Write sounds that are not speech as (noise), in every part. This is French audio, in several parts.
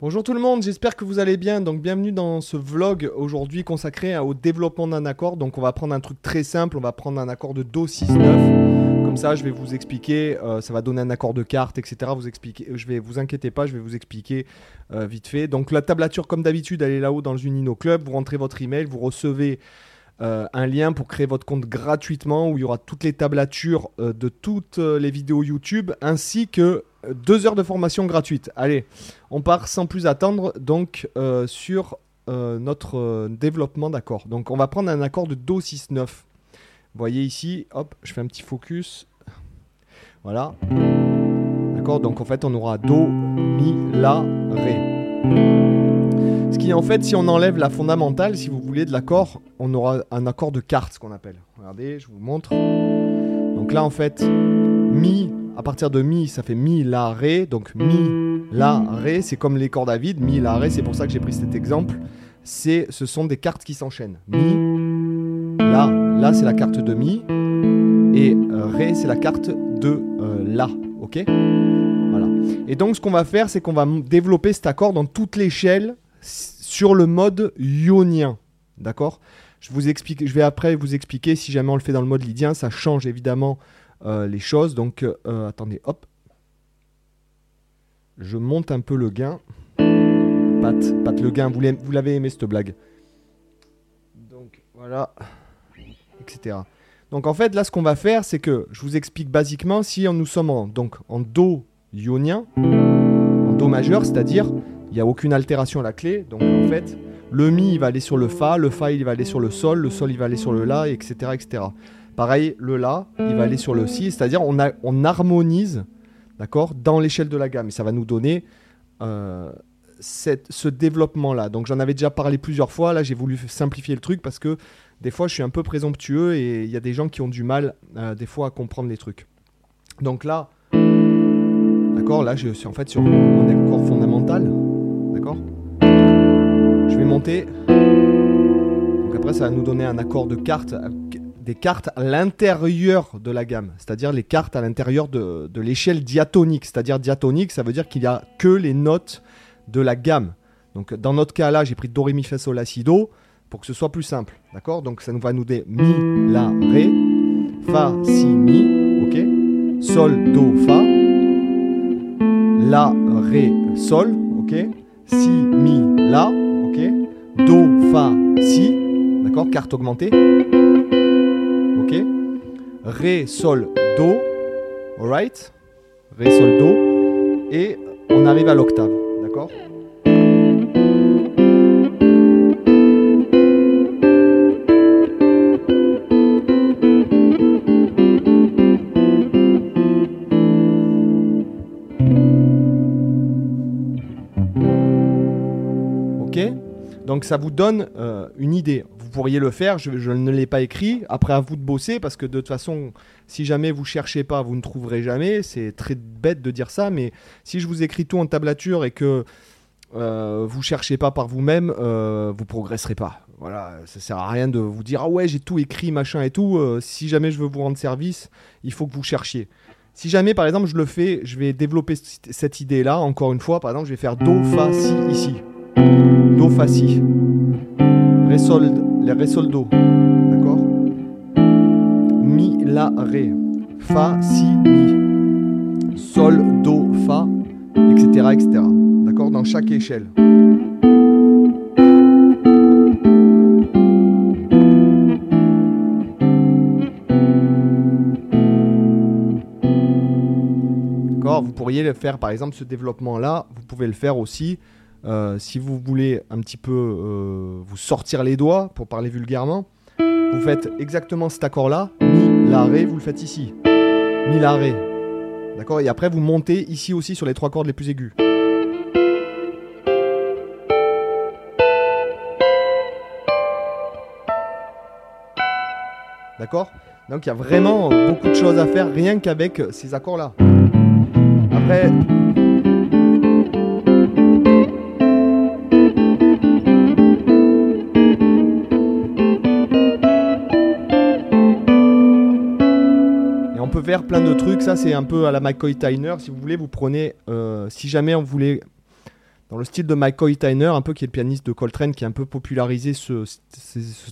Bonjour tout le monde, j'espère que vous allez bien. Donc bienvenue dans ce vlog aujourd'hui consacré au développement d'un accord. Donc on va prendre un truc très simple, on va prendre un accord de Do 6-9. Comme ça je vais vous expliquer, euh, ça va donner un accord de carte, etc. Vous expliquer, je vais vous inquiétez pas, je vais vous expliquer euh, vite fait. Donc la tablature comme d'habitude elle est là-haut dans le Unino Club. Vous rentrez votre email, vous recevez euh, un lien pour créer votre compte gratuitement où il y aura toutes les tablatures de toutes les vidéos YouTube ainsi que deux heures de formation gratuite. Allez, on part sans plus attendre donc euh, sur euh, notre euh, développement d'accord. Donc on va prendre un accord de Do 6-9. Vous voyez ici, hop, je fais un petit focus. Voilà. D'accord, donc en fait on aura Do, Mi, La, Ré. En fait, si on enlève la fondamentale, si vous voulez, de l'accord, on aura un accord de carte, ce qu'on appelle. Regardez, je vous montre. Donc là en fait, Mi, à partir de mi, ça fait mi, la, ré. Donc mi, la, ré, c'est comme les cordes à vide. Mi, la, ré, c'est pour ça que j'ai pris cet exemple. C'est, ce sont des cartes qui s'enchaînent. Mi, la, la, c'est la carte de mi. Et euh, ré, c'est la carte de euh, la. Ok? Voilà. Et donc, ce qu'on va faire, c'est qu'on va développer cet accord dans toute l'échelle sur le mode ionien. D'accord? Je, vous explique, je vais après vous expliquer si jamais on le fait dans le mode lydien. Ça change évidemment euh, les choses. Donc, euh, attendez, hop. Je monte un peu le gain. Pat, Pat le gain, vous l'avez aimé cette blague? Donc, voilà. Etc. Donc, en fait, là, ce qu'on va faire, c'est que je vous explique basiquement si nous sommes donc, en Do ionien, en Do majeur, c'est-à-dire il n'y a aucune altération à la clé. Donc, en fait, le Mi, il va aller sur le Fa, le Fa, il va aller sur le Sol, le Sol, il va aller sur le La, etc. etc. Pareil, le La, il va aller sur le Si, c'est-à-dire on, on harmonise d'accord, dans l'échelle de la gamme. Et ça va nous donner euh, ce développement-là. Donc j'en avais déjà parlé plusieurs fois. Là, j'ai voulu simplifier le truc parce que des fois, je suis un peu présomptueux et il y a des gens qui ont du mal, euh, des fois, à comprendre les trucs. Donc là, d'accord, là, je suis en fait sur mon accord fondamental. Donc après, ça va nous donner un accord de carte des cartes à l'intérieur de la gamme, c'est-à-dire les cartes à l'intérieur de, l'échelle diatonique. C'est-à-dire diatonique, ça veut dire qu'il n'y a que les notes de la gamme. Donc dans notre cas là, j'ai pris Do, Ré, Mi, Fa, Sol, La, Si, Do pour que ce soit plus simple. D'accord? Donc ça nous va nous donner Mi, La, Ré, Fa, Si, Mi, ok? Sol, Do, Fa, La, Ré, Sol, ok? Si, Mi, La, ok? Do, Fa, Si, d'accord Carte augmentée. Ok. Ré, Sol, Do, alright Ré, Sol, Do, et on arrive à l'octave, d'accord Ça vous donne euh, une idée pourriez le faire, je, ne l'ai pas écrit. Après, à vous de bosser, parce que de toute façon, si jamais vous cherchez pas, vous ne trouverez jamais. C'est très bête de dire ça, mais si je vous écris tout en tablature et que euh, vous cherchez pas par vous-même, euh, vous progresserez pas. Voilà, ça sert à rien de vous dire ah ouais j'ai tout écrit machin et tout. Euh, si jamais je veux vous rendre service, il faut que vous cherchiez. Si jamais par exemple je le fais, je vais développer cette idée là. Encore une fois, par exemple, je vais faire do fa si ici, do fa si, ré sol les Ré Sol Do. D'accord? Mi, La, Ré. Fa, Si, Mi. Sol, Do, Fa, etc. etc. D'accord? Dans chaque échelle. D'accord? Vous pourriez le faire, par exemple, ce développement-là, vous pouvez le faire aussi euh, si vous voulez un petit peu euh, vous sortir les doigts, pour parler vulgairement, vous faites exactement cet accord-là, Mi, La, Ré, vous le faites ici. Mi, La, Ré. D'accord? Et après, vous montez ici aussi sur les trois cordes les plus aigus. D'accord? Donc il y a vraiment beaucoup de choses à faire rien qu'avec ces accords-là. Après, plein de trucs. Ça, c'est un peu à la McCoy Tyner. Si vous voulez, vous prenez. Euh, si jamais on voulait. dans le style de McCoy Tyner, un peu qui est le pianiste de Coltrane, qui a un peu popularisé ce,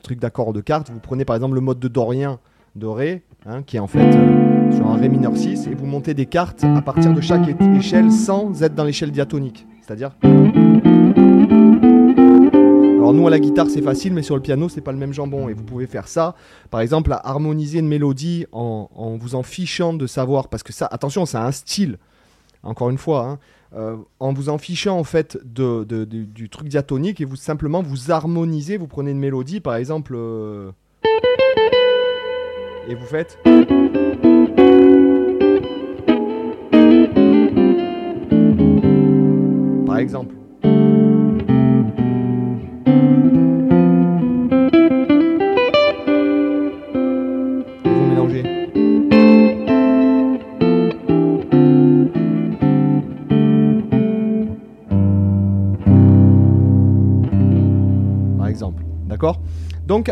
truc d'accord de cartes. Vous prenez par exemple le mode de Dorien de Ré, hein, qui est en fait euh, sur un Ré mineur 6, et vous montez des cartes à partir de chaque échelle sans être dans l'échelle diatonique. C'est-à-dire. Alors nous à la guitare c'est facile, mais sur le piano c'est pas le même jambon. Et vous pouvez faire ça, par exemple, à harmoniser une mélodie en, vous en fichant de savoir, parce que ça, attention, c'est un style. Encore une fois, hein, euh, en vous en fichant en fait du truc diatonique et vous simplement vous harmonisez, vous prenez une mélodie par exemple euh, et vous faites par exemple.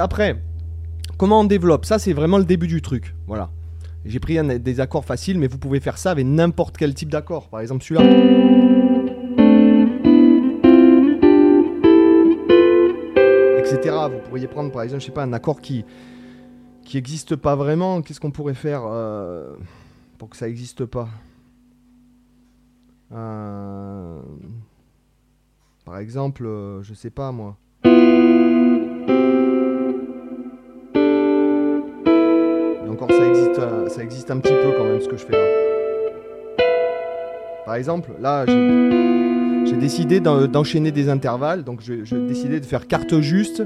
Après, comment on développe Ça, c'est vraiment le début du truc. Voilà. J'ai pris des accords faciles, mais vous pouvez faire ça avec n'importe quel type d'accord. Par exemple, celui-là. Etc. Vous pourriez prendre, par exemple, je sais pas, un accord qui qui n'existe pas vraiment. Qu'est-ce qu'on pourrait faire euh, pour que ça n'existe pas Euh, Par exemple, euh, je sais pas moi. Encore, ça existe, euh, ça existe un petit peu quand même ce que je fais là. Par exemple, là, j'ai décidé d'en- d'enchaîner des intervalles. Donc, j'ai décidé de faire carte juste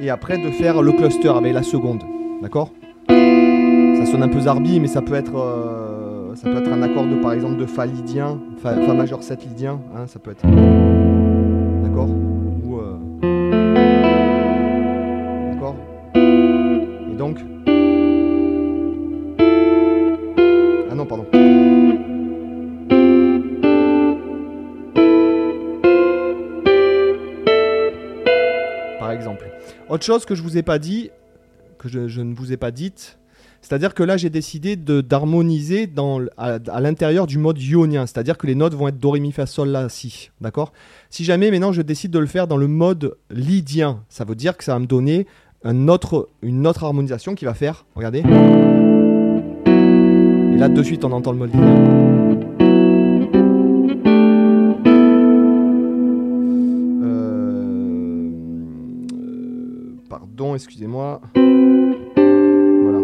et après de faire le cluster avec la seconde. D'accord? Ça sonne un peu zarbi, mais ça peut être, euh, ça peut être un accord de, par exemple, de Fa lydien, Fa, Fa majeur 7 lydien. hein, ça peut être. D'accord? Chose que je vous ai pas dit, que je, ne vous ai pas dite, c'est-à-dire que là j'ai décidé d'harmoniser à, l'intérieur du mode ionien, c'est-à-dire que les notes vont être do, ré, mi, fa, sol, la, si, d'accord? Si jamais maintenant je décide de le faire dans le mode lydien, ça veut dire que ça va me donner une autre harmonisation qui va faire, regardez. Et là de suite on entend le mode lydien. Excusez-moi. Voilà.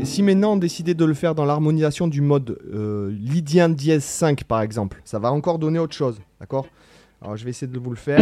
Et si maintenant on décidait de le faire dans l'harmonisation du mode euh, lydien dièse 5 par exemple, ça va encore donner autre chose, d'accord? Alors je vais essayer de vous le faire.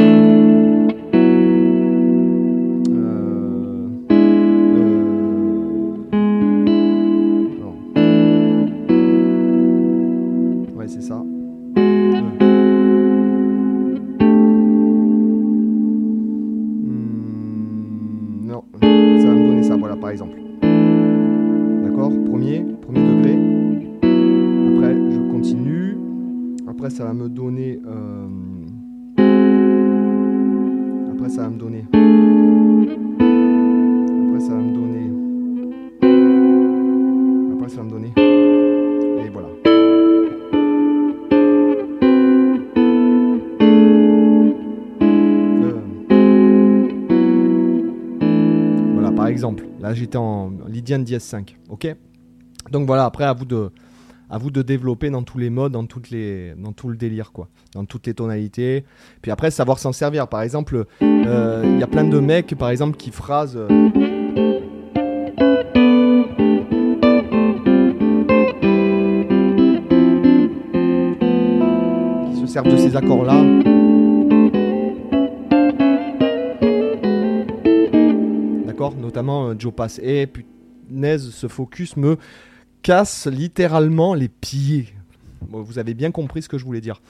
Là, j'étais en Lydian dièse 5. Ok? Donc voilà, après, à vous de à vous de développer dans tous les modes, dans toutes les, tout le délire, quoi, dans toutes les tonalités. Puis après, savoir s'en servir. Par exemple, euh, il y a plein de mecs, par exemple, qui phrasent. euh, qui se servent de ces accords-là. Notamment euh, Joe Pass. Et punaise, ce focus me casse littéralement les pieds. Bon, vous avez bien compris ce que je voulais dire.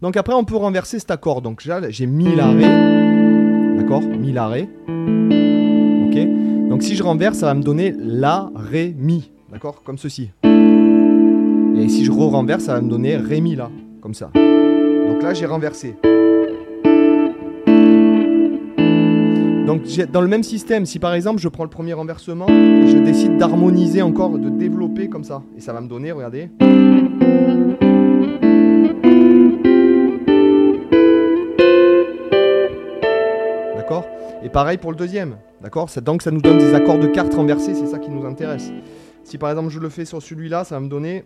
Donc après, on peut renverser cet accord. Donc j'ai mis la ré. D'accord? Mi la ré. Ok Donc si je renverse, ça va me donner la ré mi. D'accord? Comme ceci. Et si je re-renverse, ça va me donner ré mi la. Comme ça. Donc là, j'ai renversé. Donc dans le même système, si par exemple je prends le premier renversement et je décide d'harmoniser encore, de développer comme ça, et ça va me donner, regardez. D'accord? Et pareil pour le deuxième, d'accord? Donc ça nous donne des accords de cartes renversés, c'est ça qui nous intéresse. Si par exemple je le fais sur celui-là, ça va me donner...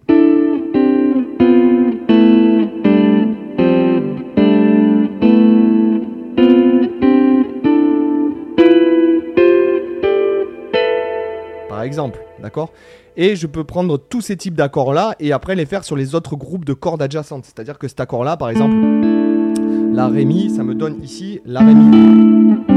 d'accord? Et je peux prendre tous ces types d'accords-là et après les faire sur les autres groupes de cordes adjacentes. C'est-à-dire que cet accord-là, par exemple, la Ré Mi, ça me donne ici la Ré Mi.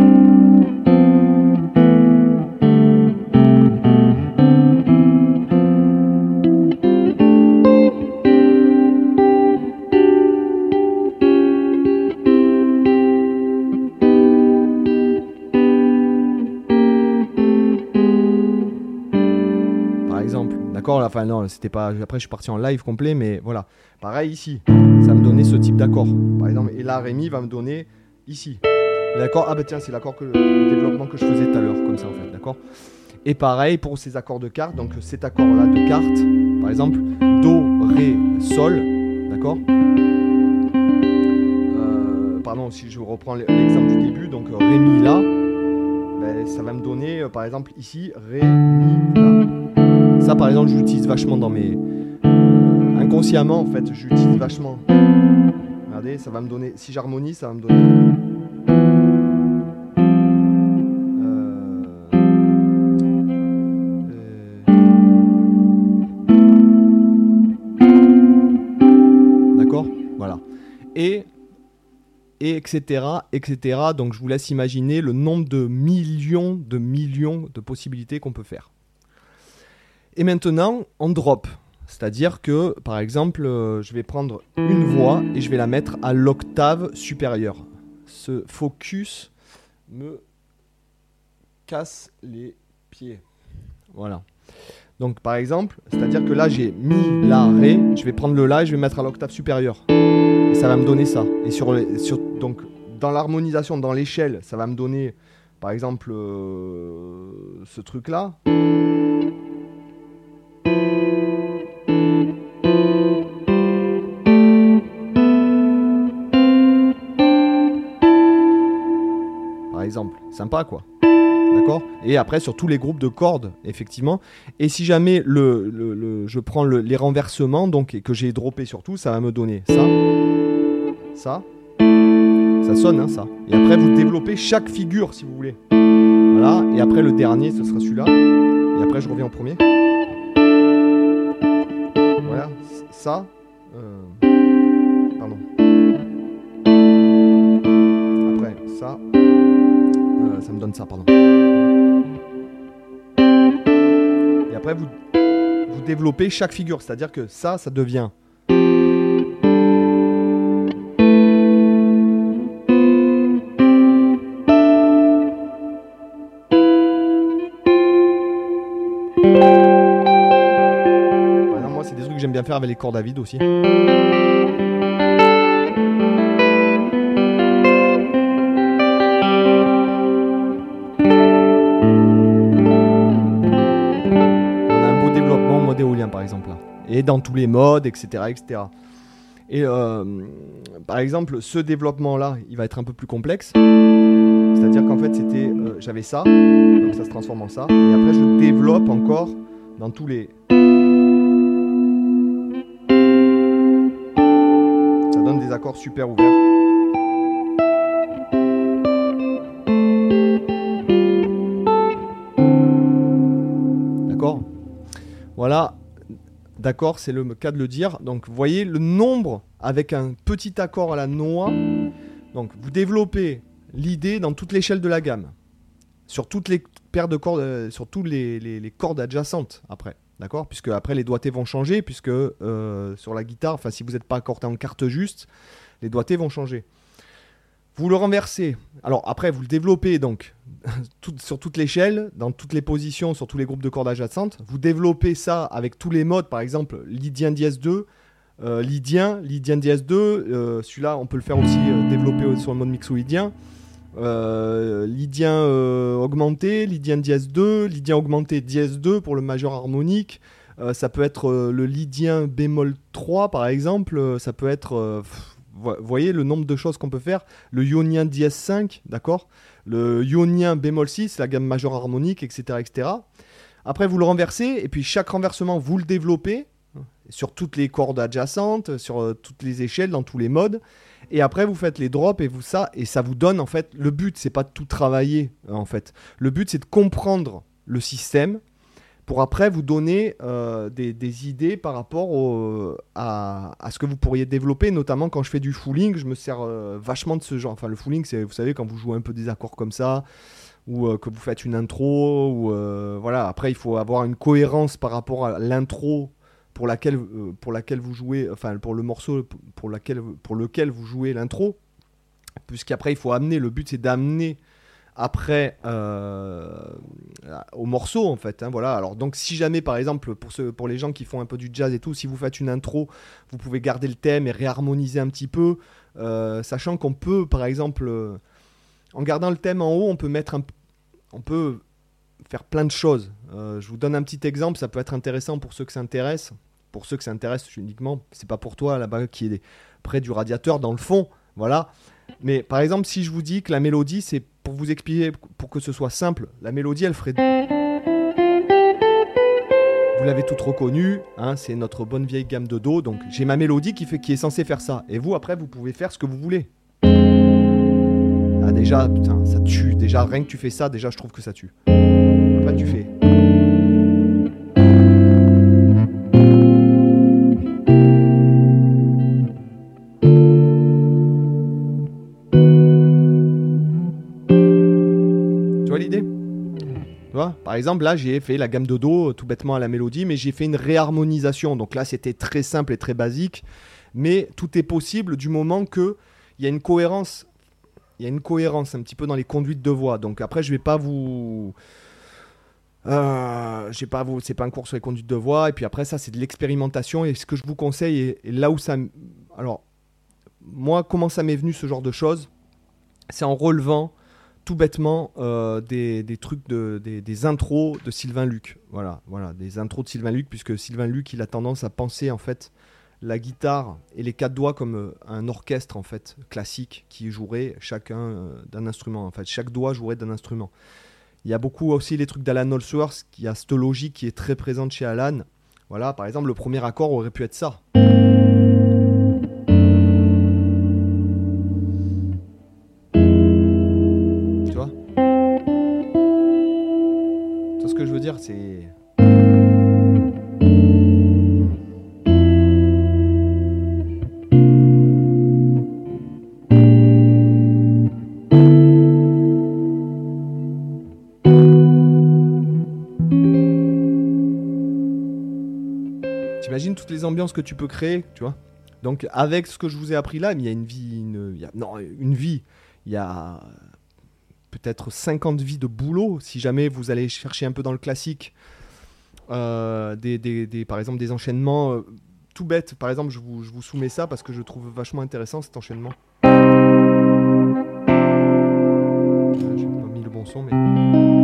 Enfin, non, c'était pas. Après, je suis parti en live complet, mais voilà. Pareil ici, ça me donnait ce type d'accord. Par exemple, et là, Rémi va me donner ici. L'accord. Ah, bah tiens, c'est l'accord que le développement que je faisais tout à l'heure, comme ça en fait, d'accord? Et pareil pour ces accords de cartes. Donc, cet accord-là de cartes, par exemple, Do, Ré, Sol, d'accord? Euh, Pardon, si je reprends l'exemple du début, donc Ré, Mi, là, ben, ça va me donner, euh, par exemple, ici, Ré, Mi, là. Par exemple, j'utilise vachement dans mes. Inconsciemment, en fait, j'utilise vachement. Regardez, ça va me donner. Si j'harmonie, ça va me donner. Euh, euh, d'accord Voilà. Et et etc., etc. Donc je vous laisse imaginer le nombre de millions de millions de possibilités qu'on peut faire. Et maintenant, on drop. C'est-à-dire que, par exemple, euh, je vais prendre une voix et je vais la mettre à l'octave supérieure. Ce focus me casse les pieds. Voilà. Donc, par exemple, c'est-à-dire que là, j'ai mi, la, ré. Je vais prendre le la et je vais mettre à l'octave supérieure. Et ça va me donner ça. Et sur, sur donc, dans l'harmonisation, dans l'échelle, ça va me donner, par exemple, euh, ce truc-là. Sympa quoi. D'accord? Et après sur tous les groupes de cordes, effectivement. Et si jamais le, je prends les renversements, donc et que j'ai droppé sur tout, ça va me donner ça, ça, ça sonne, hein, ça. Et après vous développez chaque figure si vous voulez. Voilà. Et après le dernier, ce sera celui-là. Et après je reviens au premier ça. Euh, pardon. Après, ça. Ça me donne ça, pardon. Et après, vous, vous développez chaque figure. C'est-à-dire que ça, ça devient faire avec les cordes à vide aussi. Dans tous les modes, etc. etc. Et euh, par exemple, ce développement-là, il va être un peu plus complexe. C'est-à-dire qu'en fait, c'était, euh, j'avais ça, donc ça se transforme en ça, et après je développe encore dans tous les accords super ouverts. D'accord, c'est le cas de le dire. Donc, vous voyez le nombre avec un petit accord à la noix. Donc, vous développez l'idée dans toute l'échelle de la gamme. Sur toutes les paires de cordes, euh, sur toutes les cordes adjacentes après. D'accord? Puisque après les doigtés vont changer, puisque euh, sur la guitare, enfin si vous n'êtes pas accordé en carte juste, les doigtés vont changer. Vous le renversez. Alors après, vous le développez donc (laughs) sur toute l'échelle, dans toutes les positions, sur tous les groupes de cordes adjacentes. Vous développez ça avec tous les modes, par exemple lydien dièse 2, euh, lydien, lydien dièse 2. Euh, celui-là, on peut le faire aussi développer sur le mode mixoïdien. euh, lydien euh, augmenté, lydien dièse 2, lydien augmenté dièse 2 pour le majeur harmonique. Euh, ça peut être euh, le lydien bémol 3 par exemple. Euh, Ça peut être. euh, vous voyez le nombre de choses qu'on peut faire. Le ionien dièse 5, d'accord? Le ionien bémol 6, la gamme majeure harmonique, etc., etc. Après, vous le renversez, et puis chaque renversement, vous le développez sur toutes les cordes adjacentes, sur euh, toutes les échelles, dans tous les modes. Et après, vous faites les drops et vous ça, et ça vous donne en fait. Le but, c'est pas de tout travailler en fait. Le but, c'est de comprendre le système pour après vous donner euh, des, idées par rapport au- à, ce que vous pourriez développer. Notamment quand je fais du fooling, je me sers euh, vachement de ce genre. Enfin, le fooling, c'est vous savez quand vous jouez un peu des accords comme ça ou euh, que vous faites une intro ou euh, voilà. Après, il faut avoir une cohérence par rapport à l'intro pour laquelle, euh, vous jouez, enfin pour le morceau pour, pour lequel vous jouez l'intro, puisqu'après il faut amener, le but c'est d'amener après euh, au morceau en fait. hein, voilà. Alors donc si jamais par exemple pour, ceux, pour les gens qui font un peu du jazz et tout, si vous faites une intro, vous pouvez garder le thème et réharmoniser un petit peu, euh, sachant qu'on peut par exemple euh, en gardant le thème en haut, on peut mettre on peut faire plein de choses. Je vous donne un petit exemple, ça peut être intéressant pour ceux que ça intéresse. Pour ceux que ça intéresse uniquement, c'est pas pour toi là-bas qui est près du radiateur dans le fond, voilà. Mais par exemple, si je vous dis que la mélodie, c'est pour vous expliquer, pour que ce soit simple, la mélodie, elle ferait. Vous l'avez toute reconnue, hein, c'est notre bonne vieille gamme de Do. Donc j'ai ma mélodie qui, fait, qui est censée faire ça. Et vous, après, vous pouvez faire ce que vous voulez. Ah, déjà, putain, ça tue. Déjà, rien que tu fais ça, déjà, je trouve que ça tue. Après, tu fais. Exemple, là, j'ai fait la gamme de Do tout bêtement à la mélodie, mais j'ai fait une réharmonisation. Donc là, c'était très simple et très basique. Mais tout est possible du moment que il y a une cohérence. Il y a une cohérence un petit peu dans les conduites de voix. Donc après, je vais pas vous. Euh, j'ai pas vous, c'est pas un cours sur les conduites de voix. Et puis après, ça, c'est de l'expérimentation. Et ce que je vous conseille, et, là où ça. Alors, moi, comment ça m'est venu ce genre de choses C'est en relevant tout bêtement euh, des, des trucs de des, intros de Sylvain Luc. Voilà, voilà, des intros de Sylvain Luc, puisque Sylvain Luc, il a tendance à penser en fait la guitare et les quatre doigts comme euh, un orchestre en fait classique qui jouerait chacun euh, d'un instrument. En fait, chaque doigt jouerait d'un instrument. Il y a beaucoup aussi les trucs d'Alan Allsworth, qui a cette logique qui est très présente chez Alan. Voilà, par exemple, le premier accord aurait pu être ça. C'est. T'imagines toutes les ambiances que tu peux créer, tu vois? Donc avec ce que je vous ai appris là, il y a une vie, une, non, une vie, il y a peut-être 50 vies de boulot si jamais vous allez chercher un peu dans le classique. euh, des, des- des- par exemple des enchaînements euh, tout bêtes. Par exemple, je vous, je vous soumets ça parce que je trouve vachement intéressant cet enchaînement. J'ai pas mis le bon son, mais.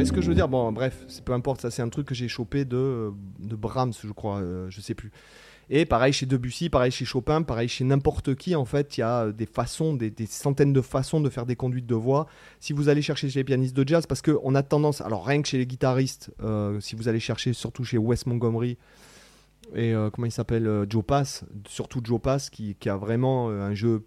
Voyez ce que je veux dire Bon, bref, c'est peu importe, ça c'est un truc que j'ai chopé de, de Brahms, je crois, euh, je sais plus. Et pareil chez Debussy, pareil chez Chopin, pareil chez n'importe qui, en fait, il y a des façons, des, centaines de façons de faire des conduites de voix. Si vous allez chercher chez les pianistes de jazz, parce qu'on a tendance, alors rien que chez les guitaristes, euh, si vous allez chercher surtout chez Wes Montgomery, et euh, comment il s'appelle euh, Joe Pass, surtout Joe Pass, qui, a vraiment euh, un jeu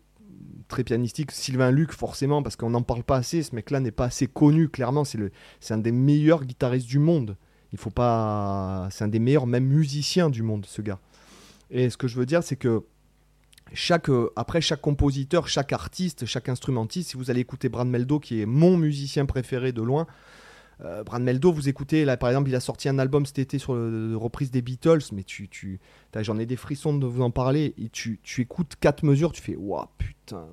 très pianistique. Sylvain Luc, forcément, parce qu'on n'en parle pas assez. Ce mec-là n'est pas assez connu, clairement. C'est un des meilleurs guitaristes du monde. Il faut pas. C'est un des meilleurs, même musiciens du monde, ce gars. Et ce que je veux dire, c'est que chaque, après chaque compositeur, chaque artiste, chaque instrumentiste, si vous allez écouter Brad Meldo, qui est mon musicien préféré de loin, Euh, Brad Meldo, vous écoutez, là par exemple, il a sorti un album cet été sur la reprise des Beatles, mais tu, tu, j'en ai des frissons de vous en parler. Tu, tu écoutes quatre mesures, tu fais, waouh, putain.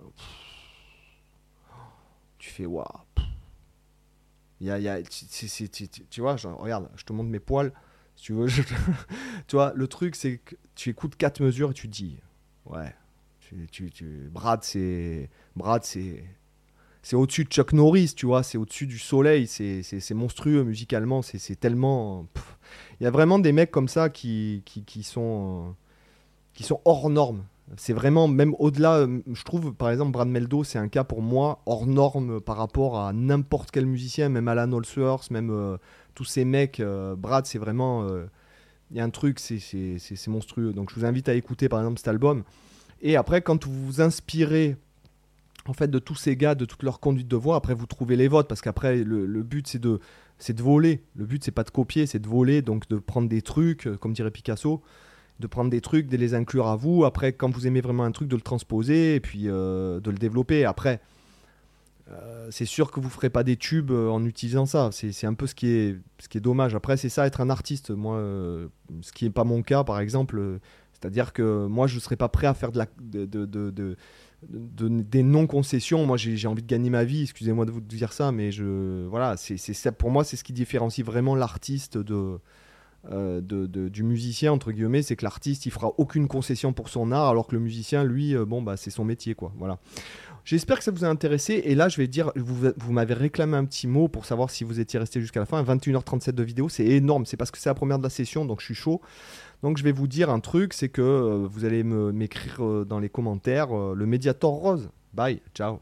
Tu fais, waouh. Tu vois, regarde, je te montre mes poils. Tu veux, (laughs) tu vois, le truc, c'est que tu écoutes quatre mesures et tu dis, ouais, tu, Brad, c'est. Brad, c'est c'est au-dessus de Chuck Norris, tu vois, c'est au-dessus du soleil, c'est monstrueux musicalement, c'est tellement... Il y a vraiment des mecs comme ça qui, qui, sont, qui sont hors normes. C'est vraiment, même au-delà, je trouve, par exemple, Brad Meldo, c'est un cas pour moi hors norme par rapport à n'importe quel musicien, même Alan Allsworth, même euh, tous ces mecs. Euh, Brad, c'est vraiment... Euh, il y a un truc, c'est monstrueux. Donc je vous invite à écouter, par exemple, cet album. Et après, quand vous vous inspirez en fait de tous ces gars, de toute leur conduite de voix. Après, vous trouvez les votes parce qu'après, le, but c'est de, c'est de voler. Le but c'est pas de copier, c'est de voler, donc de prendre des trucs, euh, comme dirait Picasso, de prendre des trucs, de les inclure à vous. Après, quand vous aimez vraiment un truc, de le transposer et puis euh, de le développer. Après, euh, c'est sûr que vous ferez pas des tubes en utilisant ça. C'est un peu ce qui est, ce qui est dommage. Après, c'est ça être un artiste. Moi, ce qui n'est pas mon cas, par exemple. C'est-à-dire que moi, je ne serais pas prêt à faire de la, de, de des non-concessions. Moi, j'ai envie de gagner ma vie. Excusez-moi de vous dire ça, mais je, voilà, c'est pour moi, c'est ce qui différencie vraiment l'artiste euh, de, de, du musicien entre guillemets. C'est que l'artiste, il fera aucune concession pour son art, alors que le musicien, lui, euh, bon, bah, c'est son métier, quoi. Voilà. J'espère que ça vous a intéressé. Et là, je vais dire, vous, vous m'avez réclamé un petit mot pour savoir si vous étiez resté jusqu'à la fin. 21h37 de vidéo, c'est énorme. C'est parce que c'est la première de la session, donc je suis chaud. Donc je vais vous dire un truc, c'est que euh, vous allez m'écrire euh, dans les commentaires euh, le Mediator rose. Bye, ciao.